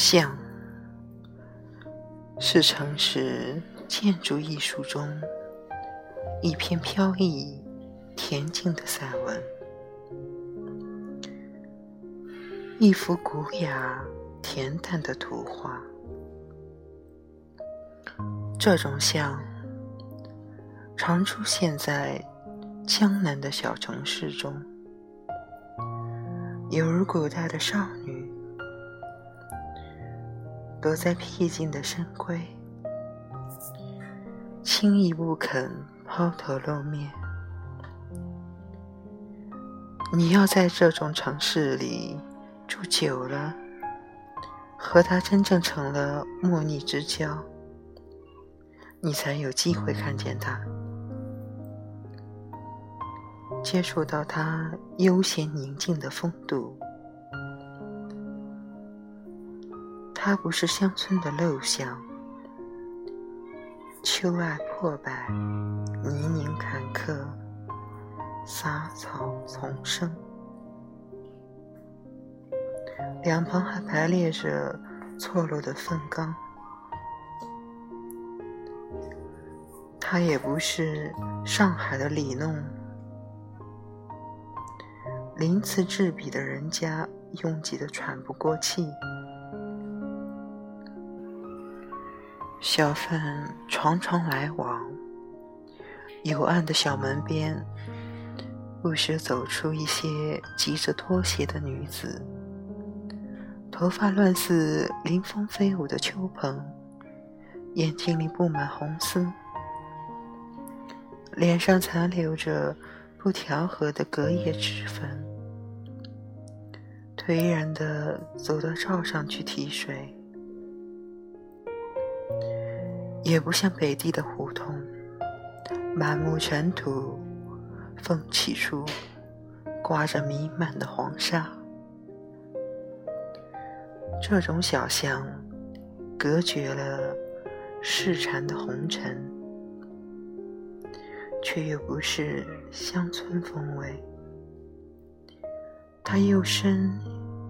像是城市建筑艺术中一篇飘逸恬静的散文，一幅古雅恬淡的图画。这种像常出现在江南的小城市中，犹如古代的少女。躲在僻静的深闺，轻易不肯抛头露面。你要在这种城市里住久了，和他真正成了莫逆之交，你才有机会看见他，接触到他悠闲宁静的风度。它不是乡村的陋巷，秋爱破败，泥泞坎坷，杂草丛生，两旁还排列着错落的粪缸。它也不是上海的里弄，鳞次栉比的人家拥挤得喘不过气。小贩常常来往，幽暗的小门边，不时走出一些急着脱鞋的女子，头发乱似临风飞舞的秋蓬，眼睛里布满红丝，脸上残留着不调和的隔夜脂粉，颓然地走到灶上去提水。也不像北地的胡同，满目尘土，风起处刮着弥漫的黄沙。这种小巷隔绝了市禅的红尘，却又不是乡村风味。它又深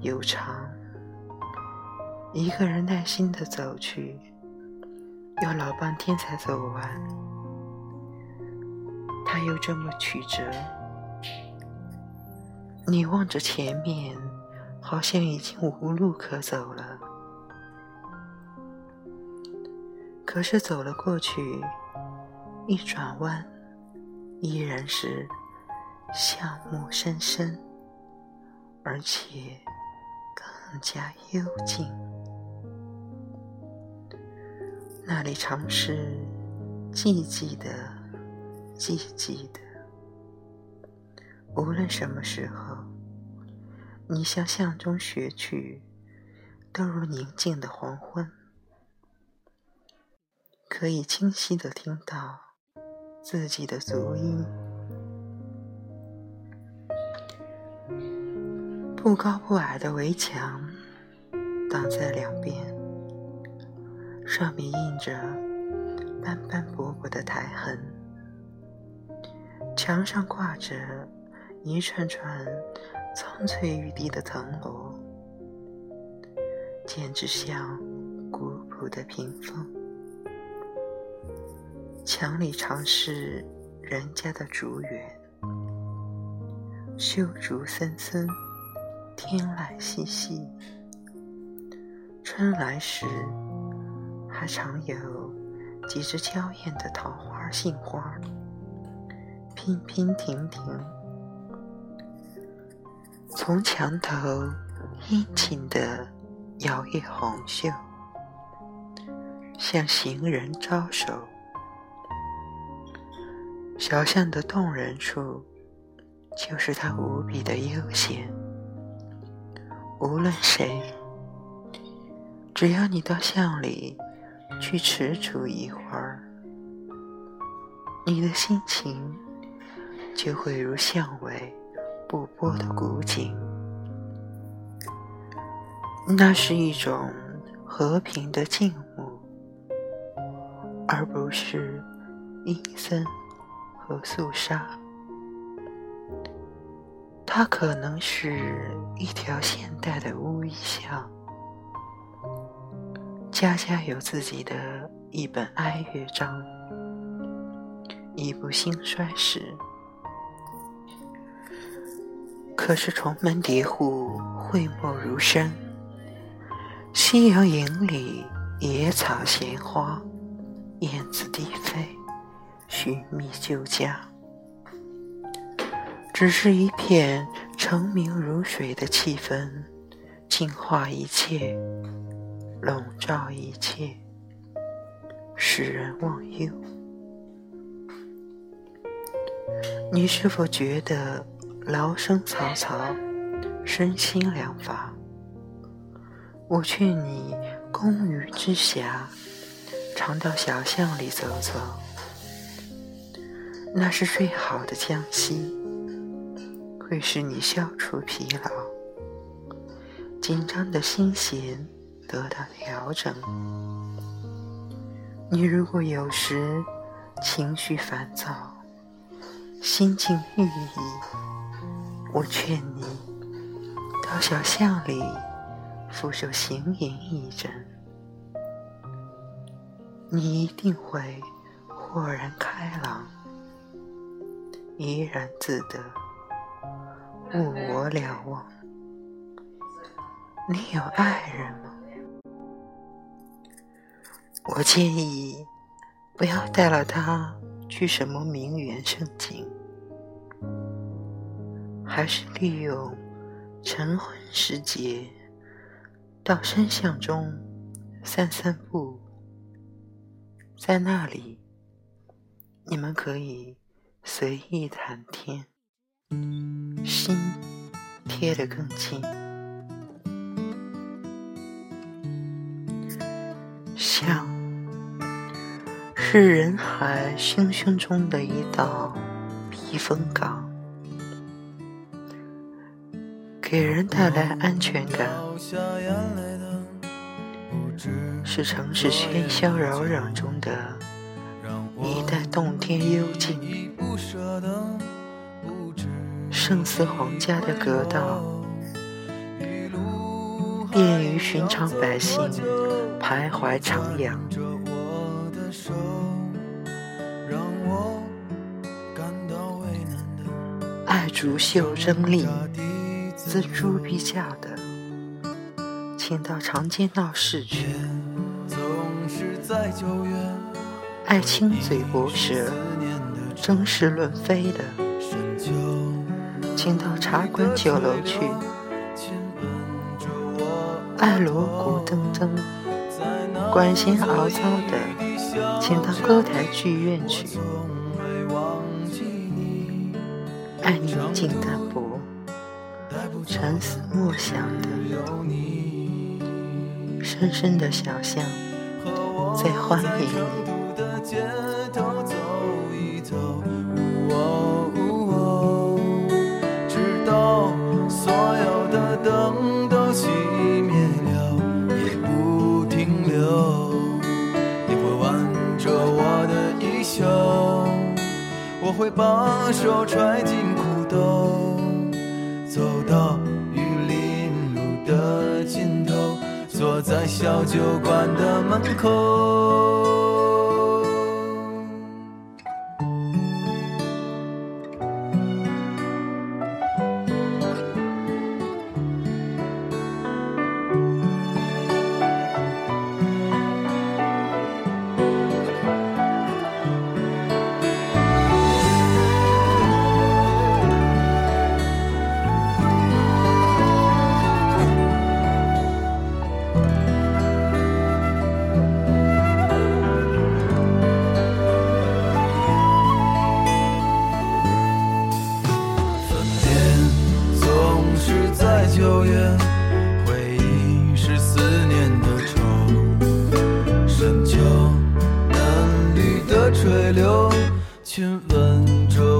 又长，一个人耐心地走去。要老半天才走完，他又这么曲折。你望着前面，好像已经无路可走了。可是走了过去，一转弯，依然是巷陌深深，而且更加幽静。那里常是寂寂的，寂寂的。无论什么时候，你向巷中学去，都如宁静的黄昏，可以清晰的听到自己的足音。不高不矮的围墙挡在两边。上面印着斑斑驳驳的苔痕，墙上挂着一串串苍翠欲滴的藤萝，简直像古朴的屏风。墙里常是人家的竹园，修竹森森，天籁细细。春来时。还常有几只娇艳的桃花、杏花，娉娉婷婷，从墙头殷勤地摇曳红袖，向行人招手。小巷的动人处，就是它无比的悠闲。无论谁，只要你到巷里。去踟蹰一会儿，你的心情就会如巷尾不波的古井。那是一种和平的静穆，而不是阴森和肃杀。它可能是一条现代的乌衣巷，家家有自己的一本哀乐章，一部兴衰史。可是重门叠户，讳莫如深。夕阳影里，野草闲花，燕子低飞，寻觅旧家。只是一片澄明如水的气氛，净化一切，笼罩一切，使人忘忧。你是否觉得劳声嘈嘈，身心两乏？我劝你，工余之暇，常到小巷里走走，那是最好的江西，会使你消除疲劳，紧张的心弦得到调整。你如果有时情绪烦躁，心境郁抑，我劝你到小巷里。俯首行吟一阵，你一定会豁然开朗，怡然自得，物我两忘。你有爱人吗？我建议不要带了他去什么名园胜景，还是利用晨昏时节。到深巷中散散步，在那里，你们可以随意谈天，心贴得更近。巷是人海汹汹中的一道避风港。给人带来安全感，是城市喧嚣扰攘中的一带洞天幽静。胜似皇家的阁道，便于寻常百姓徘徊徜徉。爱竹袖争丽。自猪鼻架的，请到长街闹市去；爱亲嘴薄舌、争是论非的，请到茶馆酒楼去；爱锣鼓铮铮、管弦遨噪的，请到歌台剧院去；爱宁静淡泊。沉思默想的，深深的小巷在欢迎你。直到所有的灯都熄灭了，也不停留。你会挽着我的衣袖，我会把手揣进都。走到玉林路的尽头，坐在小酒馆的门口。等着